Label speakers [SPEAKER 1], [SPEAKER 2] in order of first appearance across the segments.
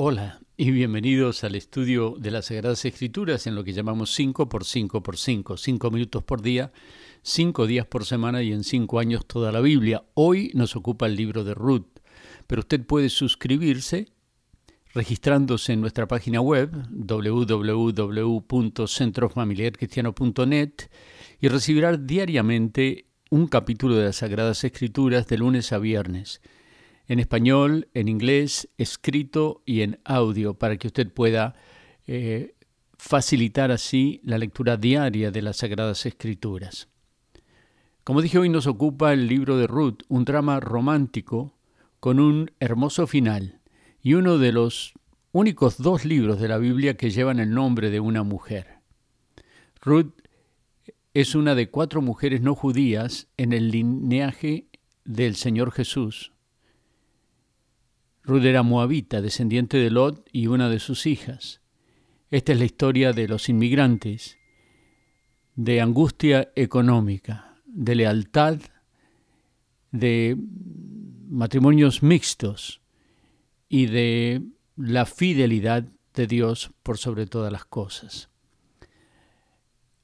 [SPEAKER 1] Hola y bienvenidos al estudio de las Sagradas Escrituras en lo que llamamos 5 por 5 por 5, 5 minutos por día, 5 días por semana y en 5 años toda la Biblia. Hoy nos ocupa el libro de Ruth, pero usted puede suscribirse registrándose en nuestra página web www.centrofamiliarcristiano.net y recibirá diariamente un capítulo de las Sagradas Escrituras de lunes a viernes, en español, en inglés, escrito y en audio, para que usted pueda eh, facilitar así la lectura diaria de las Sagradas Escrituras. Como dije, hoy nos ocupa el libro de Ruth, un drama romántico con un hermoso final y uno de los únicos dos libros de la Biblia que llevan el nombre de una mujer. Ruth es una de cuatro mujeres no judías en el lineaje del Señor Jesús. Ruth era moabita, descendiente de Lot y una de sus hijas. Esta es la historia de los inmigrantes, de angustia económica, de lealtad, de matrimonios mixtos y de la fidelidad de Dios por sobre todas las cosas.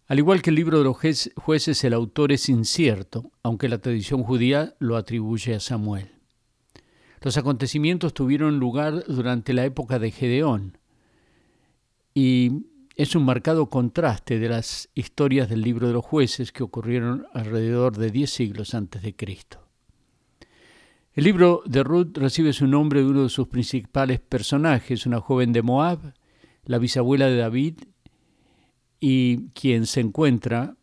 [SPEAKER 1] Al igual que el libro de los jueces, el autor es incierto, aunque la tradición judía lo atribuye a Samuel. Los acontecimientos tuvieron lugar durante la época de Gedeón y es un marcado contraste de las historias del libro de los jueces que ocurrieron alrededor de diez siglos antes de Cristo. El libro de Ruth recibe su nombre de uno de sus principales personajes, una joven de Moab, la bisabuela de David y quien se encuentra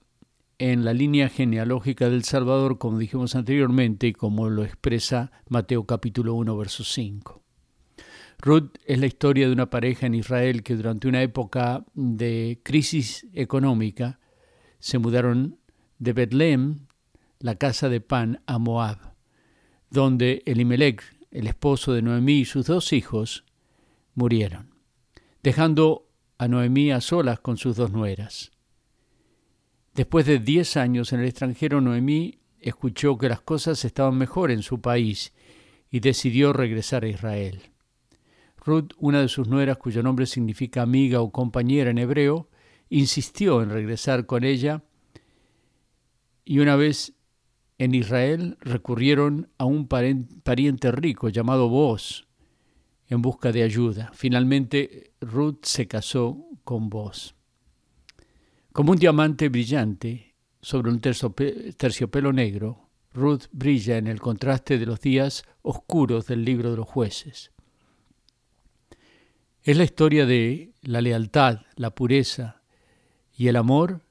[SPEAKER 1] en la línea genealógica del Salvador, como dijimos anteriormente y como lo expresa Mateo capítulo 1, verso 5. Ruth es la historia de una pareja en Israel que durante una época de crisis económica se mudaron de Betlem, la casa de pan, a Moab, donde Elimelech, el esposo de Noemí y sus dos hijos, murieron, dejando a Noemí a solas con sus dos nueras. Después de diez años en el extranjero, Noemí escuchó que las cosas estaban mejor en su país y decidió regresar a Israel. Ruth, una de sus nueras cuyo nombre significa amiga o compañera en hebreo, insistió en regresar con ella y una vez en Israel recurrieron a un pariente rico llamado Boaz, en busca de ayuda. Finalmente, Ruth se casó con vos. Como un diamante brillante sobre un terciopelo negro, Ruth brilla en el contraste de los días oscuros del libro de los jueces. Es la historia de la lealtad, la pureza y el amor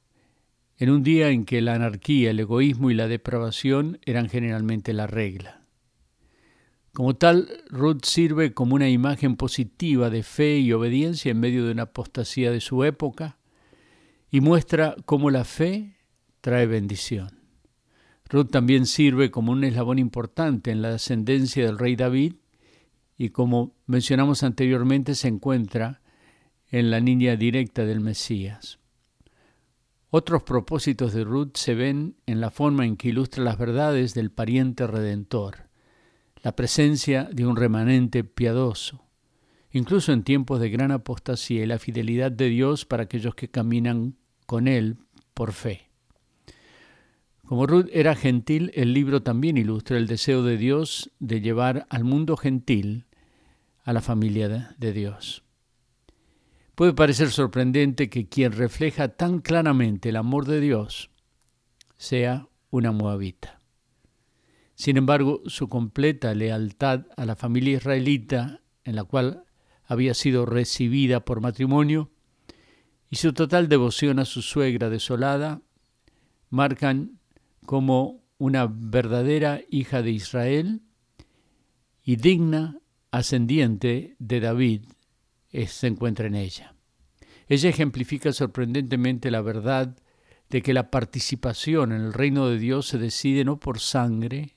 [SPEAKER 1] en un día en que la anarquía, el egoísmo y la depravación eran generalmente la regla. Como tal, Ruth sirve como una imagen positiva de fe y obediencia en medio de una apostasía de su época y muestra cómo la fe trae bendición. Ruth también sirve como un eslabón importante en la ascendencia del rey David y como mencionamos anteriormente se encuentra en la línea directa del Mesías. Otros propósitos de Ruth se ven en la forma en que ilustra las verdades del pariente redentor la presencia de un remanente piadoso, incluso en tiempos de gran apostasía y la fidelidad de Dios para aquellos que caminan con Él por fe. Como Ruth era gentil, el libro también ilustra el deseo de Dios de llevar al mundo gentil a la familia de Dios. Puede parecer sorprendente que quien refleja tan claramente el amor de Dios sea una moabita. Sin embargo, su completa lealtad a la familia israelita en la cual había sido recibida por matrimonio y su total devoción a su suegra desolada marcan como una verdadera hija de Israel y digna ascendiente de David se encuentra en ella. Ella ejemplifica sorprendentemente la verdad de que la participación en el reino de Dios se decide no por sangre,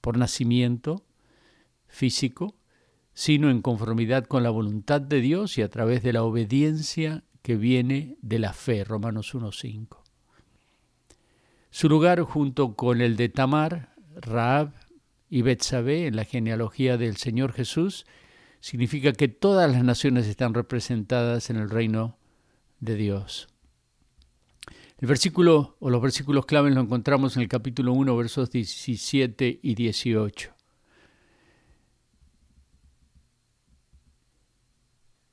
[SPEAKER 1] por nacimiento físico, sino en conformidad con la voluntad de Dios y a través de la obediencia que viene de la fe, Romanos 1.5. Su lugar junto con el de Tamar, Raab y Betsabé en la genealogía del Señor Jesús significa que todas las naciones están representadas en el reino de Dios. El versículo o los versículos claves lo encontramos en el capítulo 1, versos 17 y 18.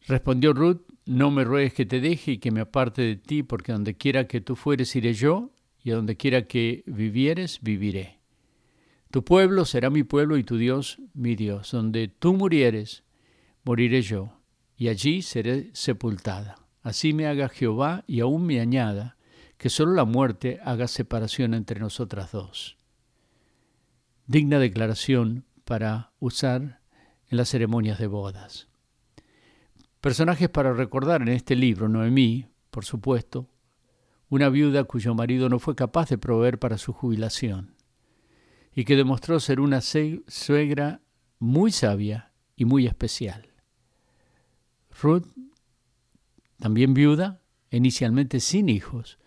[SPEAKER 1] Respondió Ruth, no me ruegues que te deje y que me aparte de ti, porque donde quiera que tú fueres iré yo, y donde quiera que vivieres, viviré. Tu pueblo será mi pueblo y tu Dios mi Dios. Donde tú murieres, moriré yo, y allí seré sepultada. Así me haga Jehová y aún me añada, que solo la muerte haga separación entre nosotras dos. Digna declaración para usar en las ceremonias de bodas. Personajes para recordar en este libro, Noemí, por supuesto, una viuda cuyo marido no fue capaz de proveer para su jubilación, y que demostró ser una suegra muy sabia y muy especial. Ruth, también viuda, inicialmente sin hijos,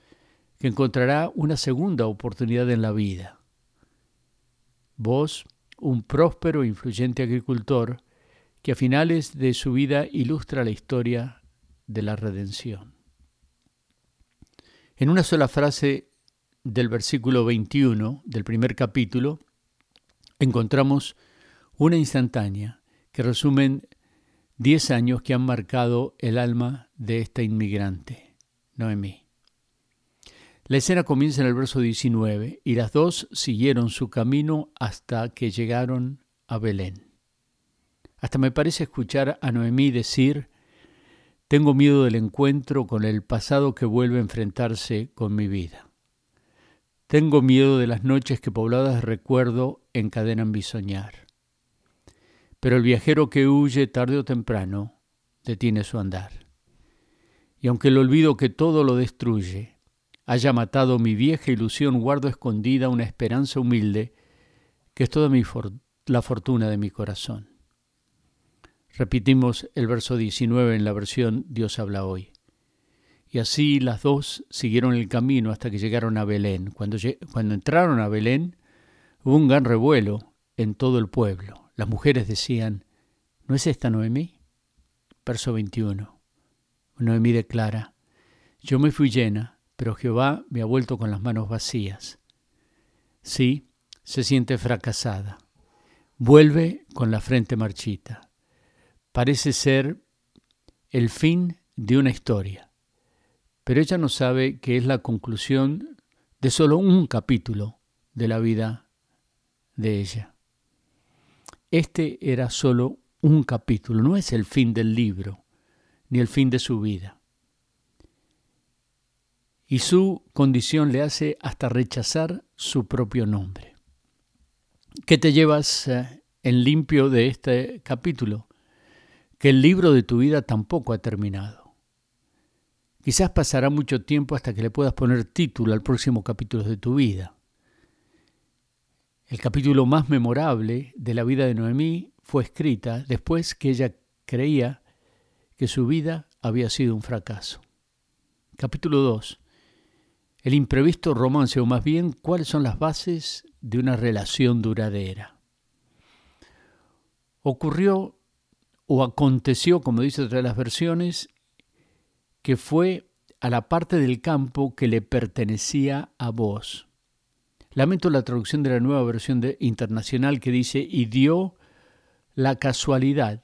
[SPEAKER 1] que encontrará una segunda oportunidad en la vida. Vos, un próspero e influyente agricultor, que a finales de su vida ilustra la historia de la redención. En una sola frase del versículo 21 del primer capítulo encontramos una instantánea que resumen diez años que han marcado el alma de esta inmigrante, Noemí. La escena comienza en el verso 19 y las dos siguieron su camino hasta que llegaron a Belén. Hasta me parece escuchar a Noemí decir, tengo miedo del encuentro con el pasado que vuelve a enfrentarse con mi vida. Tengo miedo de las noches que pobladas de recuerdo encadenan mi soñar. Pero el viajero que huye tarde o temprano detiene su andar. Y aunque el olvido que todo lo destruye haya matado mi vieja ilusión, guardo escondida una esperanza humilde que es toda mi la fortuna de mi corazón. Repetimos el verso 19 en la versión Dios habla hoy. Y así las dos siguieron el camino hasta que llegaron a Belén. Cuando, cuando entraron a Belén, hubo un gran revuelo en todo el pueblo. Las mujeres decían, ¿no es esta Noemí? Verso 21. Noemí declara, yo me fui llena, pero Jehová me ha vuelto con las manos vacías. Sí, se siente fracasada. Vuelve con la frente marchita parece ser el fin de una historia, pero ella no sabe que es la conclusión de solo un capítulo de la vida de ella. Este era solo un capítulo, no es el fin del libro, ni el fin de su vida. Y su condición le hace hasta rechazar su propio nombre. ¿Qué te llevas eh, en limpio de este capítulo? Que el libro de tu vida tampoco ha terminado. Quizás pasará mucho tiempo hasta que le puedas poner título al próximo capítulo de tu vida. El capítulo más memorable de la vida de Noemí fue escrita después que ella creía que su vida había sido un fracaso. Capítulo 2. El imprevisto romance, o más bien, cuáles son las bases de una relación duradera. Ocurrió o aconteció, como dice otra de las versiones, que fue a la parte del campo que le pertenecía a vos. Lamento la traducción de la nueva versión de, internacional que dice, y dio la casualidad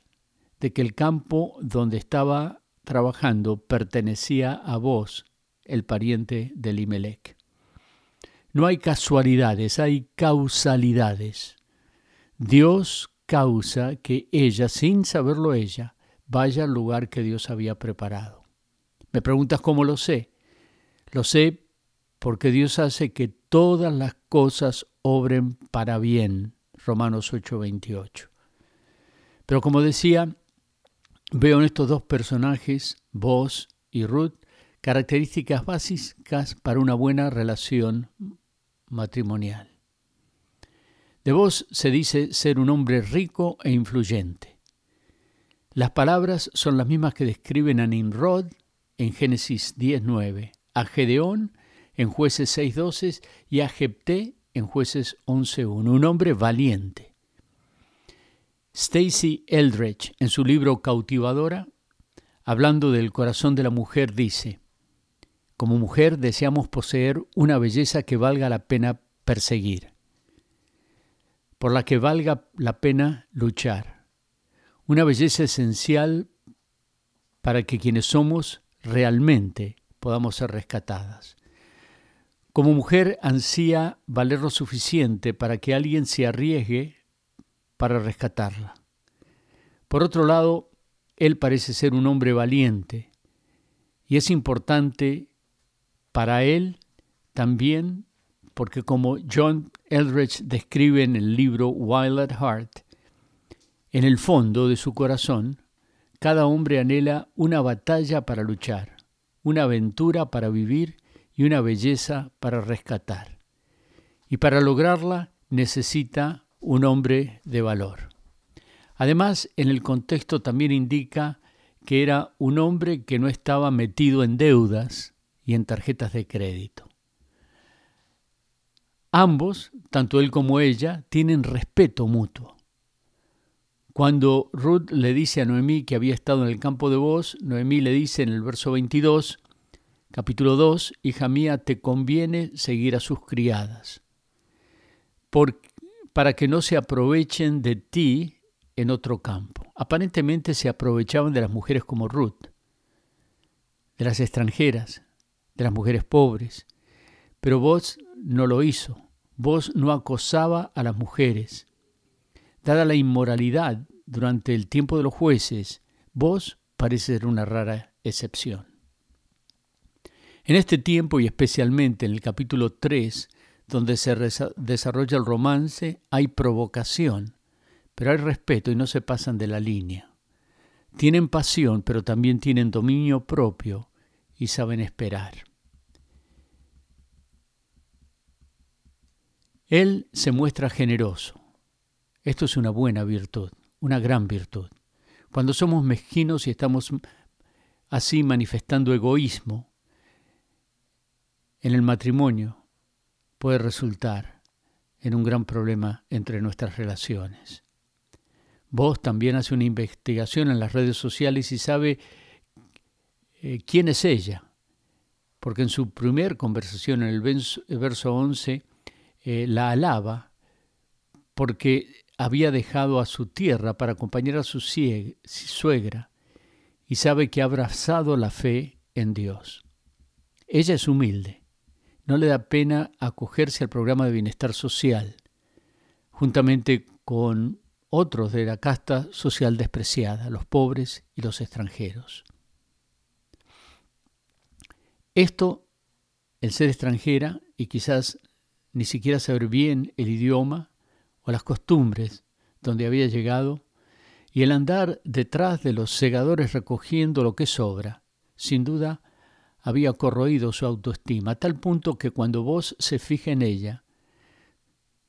[SPEAKER 1] de que el campo donde estaba trabajando pertenecía a vos, el pariente de Limelec. No hay casualidades, hay causalidades. Dios causa que ella, sin saberlo ella, vaya al lugar que Dios había preparado. Me preguntas cómo lo sé. Lo sé porque Dios hace que todas las cosas obren para bien. Romanos 8:28. Pero como decía, veo en estos dos personajes, vos y Ruth, características básicas para una buena relación matrimonial. De vos se dice ser un hombre rico e influyente. Las palabras son las mismas que describen a Nimrod en Génesis 10.9, a Gedeón en jueces 6.12 y a Jepté en jueces 11.1, un hombre valiente. Stacy Eldridge, en su libro Cautivadora, hablando del corazón de la mujer, dice, como mujer deseamos poseer una belleza que valga la pena perseguir, por la que valga la pena luchar, una belleza esencial para que quienes somos realmente podamos ser rescatadas. Como mujer ansía valer lo suficiente para que alguien se arriesgue para rescatarla. Por otro lado, él parece ser un hombre valiente y es importante para él también porque como John Eldridge describe en el libro Wild at Heart, en el fondo de su corazón, cada hombre anhela una batalla para luchar, una aventura para vivir y una belleza para rescatar. Y para lograrla necesita un hombre de valor. Además, en el contexto también indica que era un hombre que no estaba metido en deudas y en tarjetas de crédito. Ambos, tanto él como ella, tienen respeto mutuo. Cuando Ruth le dice a Noemí que había estado en el campo de voz, Noemí le dice en el verso 22, capítulo 2, Hija mía, te conviene seguir a sus criadas, para que no se aprovechen de ti en otro campo. Aparentemente se aprovechaban de las mujeres como Ruth, de las extranjeras, de las mujeres pobres, pero vos no lo hizo. Vos no acosaba a las mujeres. Dada la inmoralidad durante el tiempo de los jueces, vos parece ser una rara excepción. En este tiempo y especialmente en el capítulo 3, donde se desarrolla el romance, hay provocación, pero hay respeto y no se pasan de la línea. Tienen pasión, pero también tienen dominio propio y saben esperar. Él se muestra generoso. Esto es una buena virtud, una gran virtud. Cuando somos mezquinos y estamos así manifestando egoísmo en el matrimonio, puede resultar en un gran problema entre nuestras relaciones. Vos también hace una investigación en las redes sociales y sabe eh, quién es ella, porque en su primer conversación en el verso 11 eh, la alaba porque había dejado a su tierra para acompañar a su suegra y sabe que ha abrazado la fe en Dios. Ella es humilde, no le da pena acogerse al programa de bienestar social, juntamente con otros de la casta social despreciada, los pobres y los extranjeros. Esto, el ser extranjera y quizás ni siquiera saber bien el idioma o las costumbres donde había llegado, y el andar detrás de los segadores recogiendo lo que sobra, sin duda había corroído su autoestima, a tal punto que cuando vos se fija en ella,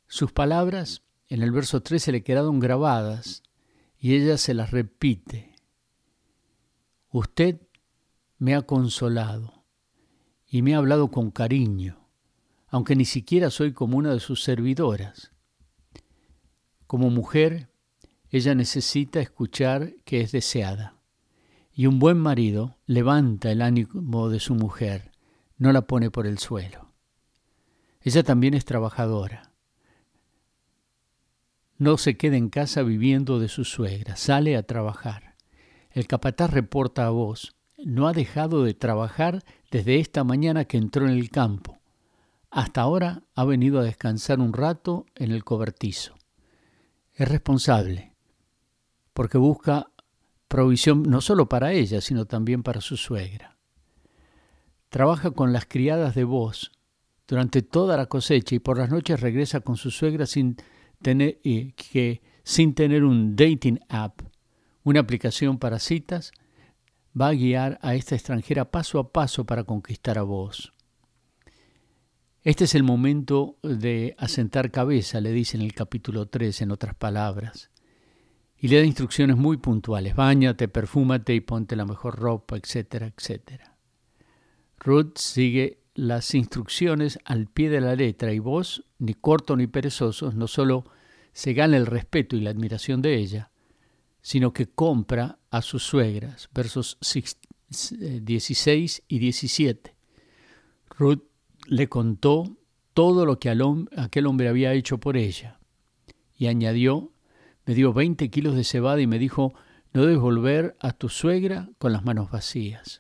[SPEAKER 1] sus palabras en el verso 13 le quedaron grabadas y ella se las repite. Usted me ha consolado y me ha hablado con cariño aunque ni siquiera soy como una de sus servidoras. Como mujer, ella necesita escuchar que es deseada. Y un buen marido levanta el ánimo de su mujer, no la pone por el suelo. Ella también es trabajadora. No se queda en casa viviendo de su suegra, sale a trabajar. El capataz reporta a vos, no ha dejado de trabajar desde esta mañana que entró en el campo. Hasta ahora ha venido a descansar un rato en el cobertizo. Es responsable, porque busca provisión no solo para ella, sino también para su suegra. Trabaja con las criadas de voz durante toda la cosecha y por las noches regresa con su suegra sin tener, eh, que, sin tener un dating app, una aplicación para citas, va a guiar a esta extranjera paso a paso para conquistar a vos. Este es el momento de asentar cabeza, le dice en el capítulo 3, en otras palabras. Y le da instrucciones muy puntuales. Báñate, perfúmate y ponte la mejor ropa, etcétera, etcétera. Ruth sigue las instrucciones al pie de la letra y vos, ni corto ni perezosos, no solo se gana el respeto y la admiración de ella, sino que compra a sus suegras. Versos 16 eh, y 17. Ruth le contó todo lo que aquel hombre había hecho por ella y añadió, me dio 20 kilos de cebada y me dijo, no debes volver a tu suegra con las manos vacías.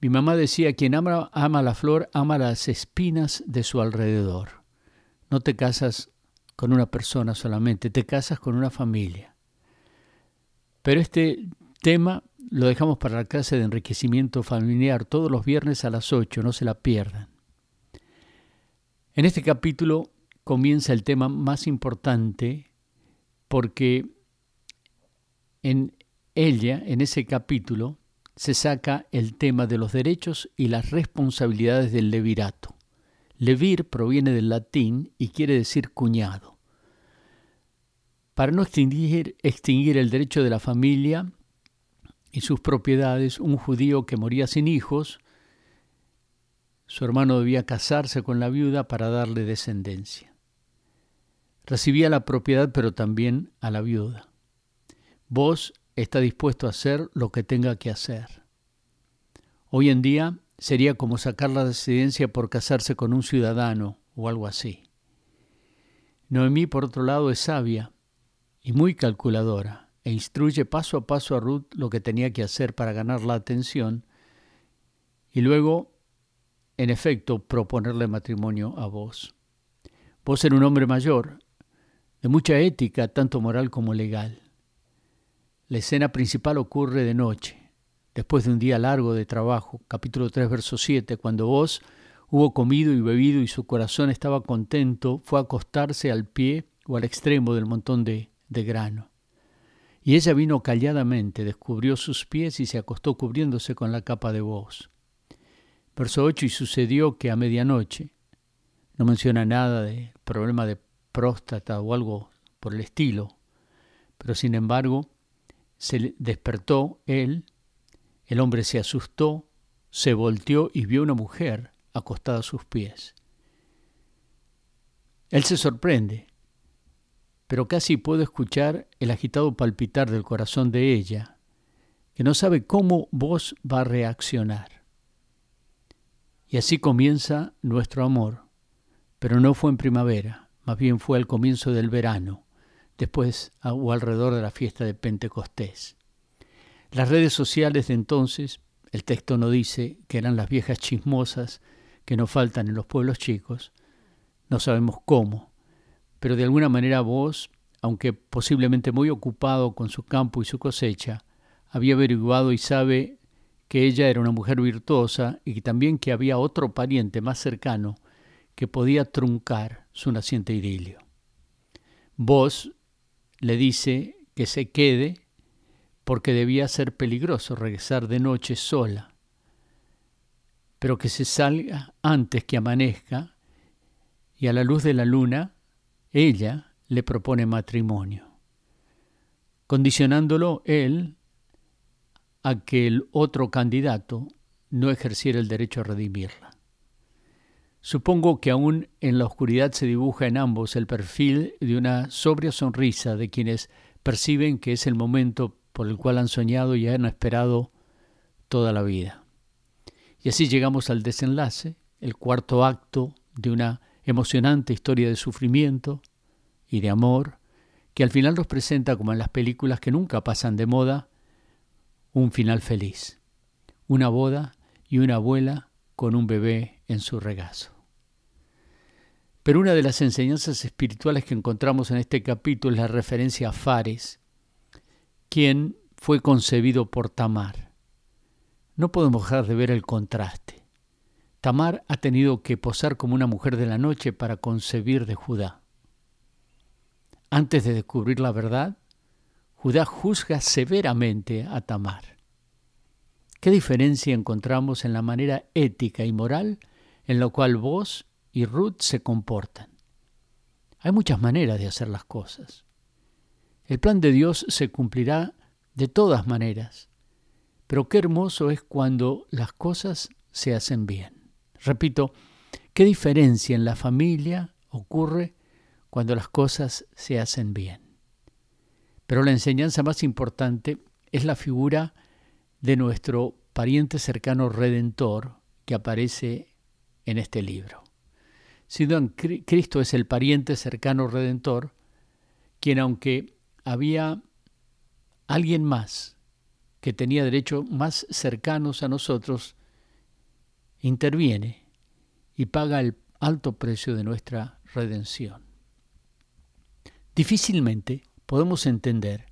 [SPEAKER 1] Mi mamá decía, quien ama, ama la flor, ama las espinas de su alrededor. No te casas con una persona solamente, te casas con una familia. Pero este tema lo dejamos para la clase de enriquecimiento familiar todos los viernes a las 8, no se la pierdan. En este capítulo comienza el tema más importante porque en ella, en ese capítulo, se saca el tema de los derechos y las responsabilidades del levirato. Levir proviene del latín y quiere decir cuñado. Para no extinguir, extinguir el derecho de la familia y sus propiedades, un judío que moría sin hijos, su hermano debía casarse con la viuda para darle descendencia. Recibía la propiedad, pero también a la viuda. Vos está dispuesto a hacer lo que tenga que hacer. Hoy en día sería como sacar la residencia por casarse con un ciudadano o algo así. Noemí, por otro lado, es sabia y muy calculadora e instruye paso a paso a Ruth lo que tenía que hacer para ganar la atención y luego, en efecto, proponerle matrimonio a vos. Vos ser un hombre mayor, de mucha ética, tanto moral como legal. La escena principal ocurre de noche, después de un día largo de trabajo, capítulo 3, verso 7, cuando vos hubo comido y bebido y su corazón estaba contento, fue a acostarse al pie o al extremo del montón de, de grano. Y ella vino calladamente, descubrió sus pies y se acostó cubriéndose con la capa de voz. Verso 8, y sucedió que a medianoche, no menciona nada de problema de próstata o algo por el estilo, pero sin embargo, se despertó él, el hombre se asustó, se volteó y vio una mujer acostada a sus pies. Él se sorprende, pero casi puede escuchar el agitado palpitar del corazón de ella, que no sabe cómo vos va a reaccionar. Y así comienza nuestro amor, pero no fue en primavera, más bien fue al comienzo del verano, después o alrededor de la fiesta de Pentecostés. Las redes sociales de entonces, el texto no dice que eran las viejas chismosas que no faltan en los pueblos chicos, no sabemos cómo, pero de alguna manera vos, aunque posiblemente muy ocupado con su campo y su cosecha, había averiguado y sabe que ella era una mujer virtuosa y también que había otro pariente más cercano que podía truncar su naciente idilio. Vos le dice que se quede porque debía ser peligroso regresar de noche sola, pero que se salga antes que amanezca y a la luz de la luna ella le propone matrimonio, condicionándolo él a que el otro candidato no ejerciera el derecho a redimirla. Supongo que aún en la oscuridad se dibuja en ambos el perfil de una sobria sonrisa de quienes perciben que es el momento por el cual han soñado y han esperado toda la vida. Y así llegamos al desenlace, el cuarto acto de una emocionante historia de sufrimiento y de amor, que al final nos presenta, como en las películas que nunca pasan de moda, un final feliz, una boda y una abuela con un bebé en su regazo. Pero una de las enseñanzas espirituales que encontramos en este capítulo es la referencia a Fares, quien fue concebido por Tamar. No podemos dejar de ver el contraste. Tamar ha tenido que posar como una mujer de la noche para concebir de Judá. Antes de descubrir la verdad, Judá juzga severamente a Tamar. ¿Qué diferencia encontramos en la manera ética y moral en la cual vos y Ruth se comportan. Hay muchas maneras de hacer las cosas. El plan de Dios se cumplirá de todas maneras, pero qué hermoso es cuando las cosas se hacen bien. Repito, qué diferencia en la familia ocurre cuando las cosas se hacen bien. Pero la enseñanza más importante es la figura de nuestro pariente cercano redentor que aparece en este libro. Si Cristo es el pariente cercano redentor, quien aunque había alguien más que tenía derechos más cercanos a nosotros, interviene y paga el alto precio de nuestra redención. Difícilmente podemos entender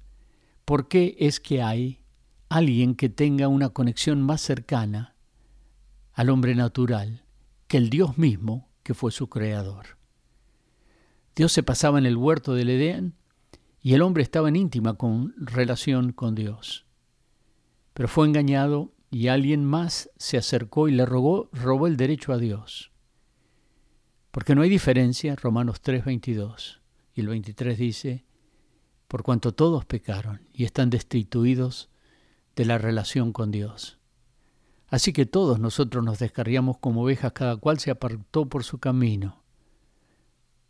[SPEAKER 1] por qué es que hay alguien que tenga una conexión más cercana al hombre natural que el Dios mismo que fue su creador. Dios se pasaba en el huerto del Edén y el hombre estaba en íntima con, relación con Dios. Pero fue engañado y alguien más se acercó y le robó, robó el derecho a Dios. Porque no hay diferencia, Romanos 3:22 y el 23 dice, por cuanto todos pecaron y están destituidos de la relación con Dios. Así que todos nosotros nos descarriamos como ovejas, cada cual se apartó por su camino,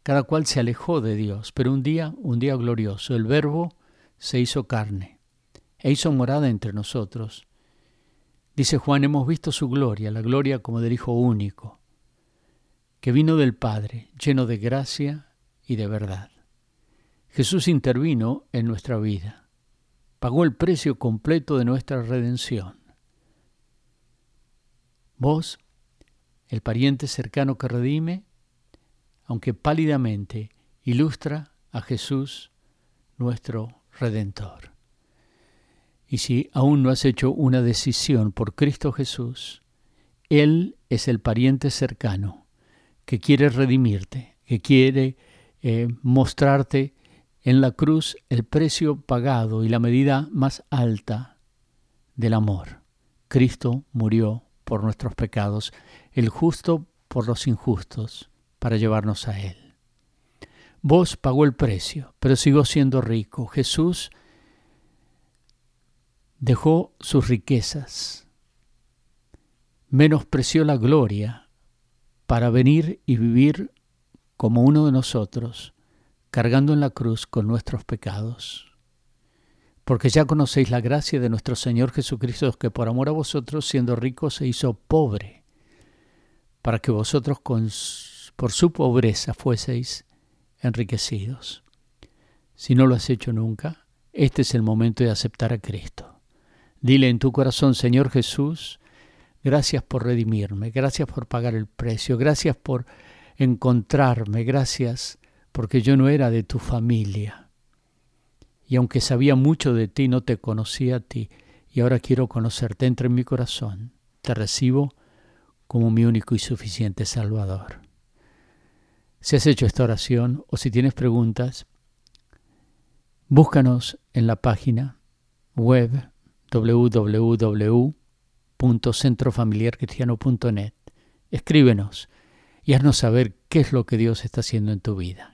[SPEAKER 1] cada cual se alejó de Dios, pero un día, un día glorioso, el Verbo se hizo carne e hizo morada entre nosotros. Dice Juan, hemos visto su gloria, la gloria como del Hijo único, que vino del Padre, lleno de gracia y de verdad. Jesús intervino en nuestra vida, pagó el precio completo de nuestra redención. Vos, el pariente cercano que redime, aunque pálidamente, ilustra a Jesús, nuestro Redentor. Y si aún no has hecho una decisión por Cristo Jesús, Él es el pariente cercano que quiere redimirte, que quiere eh, mostrarte en la cruz el precio pagado y la medida más alta del amor. Cristo murió por nuestros pecados, el justo por los injustos, para llevarnos a Él. Vos pagó el precio, pero sigo siendo rico. Jesús dejó sus riquezas, menospreció la gloria para venir y vivir como uno de nosotros cargando en la cruz con nuestros pecados. Porque ya conocéis la gracia de nuestro Señor Jesucristo, que por amor a vosotros, siendo rico, se hizo pobre, para que vosotros por su pobreza fueseis enriquecidos. Si no lo has hecho nunca, este es el momento de aceptar a Cristo. Dile en tu corazón, Señor Jesús, gracias por redimirme, gracias por pagar el precio, gracias por encontrarme, gracias porque yo no era de tu familia. Y aunque sabía mucho de ti, no te conocía a ti, y ahora quiero conocerte. Entra en mi corazón. Te recibo como mi único y suficiente Salvador. Si has hecho esta oración o si tienes preguntas, búscanos en la página web www.centrofamiliarcristiano.net. Escríbenos y haznos saber qué es lo que Dios está haciendo en tu vida.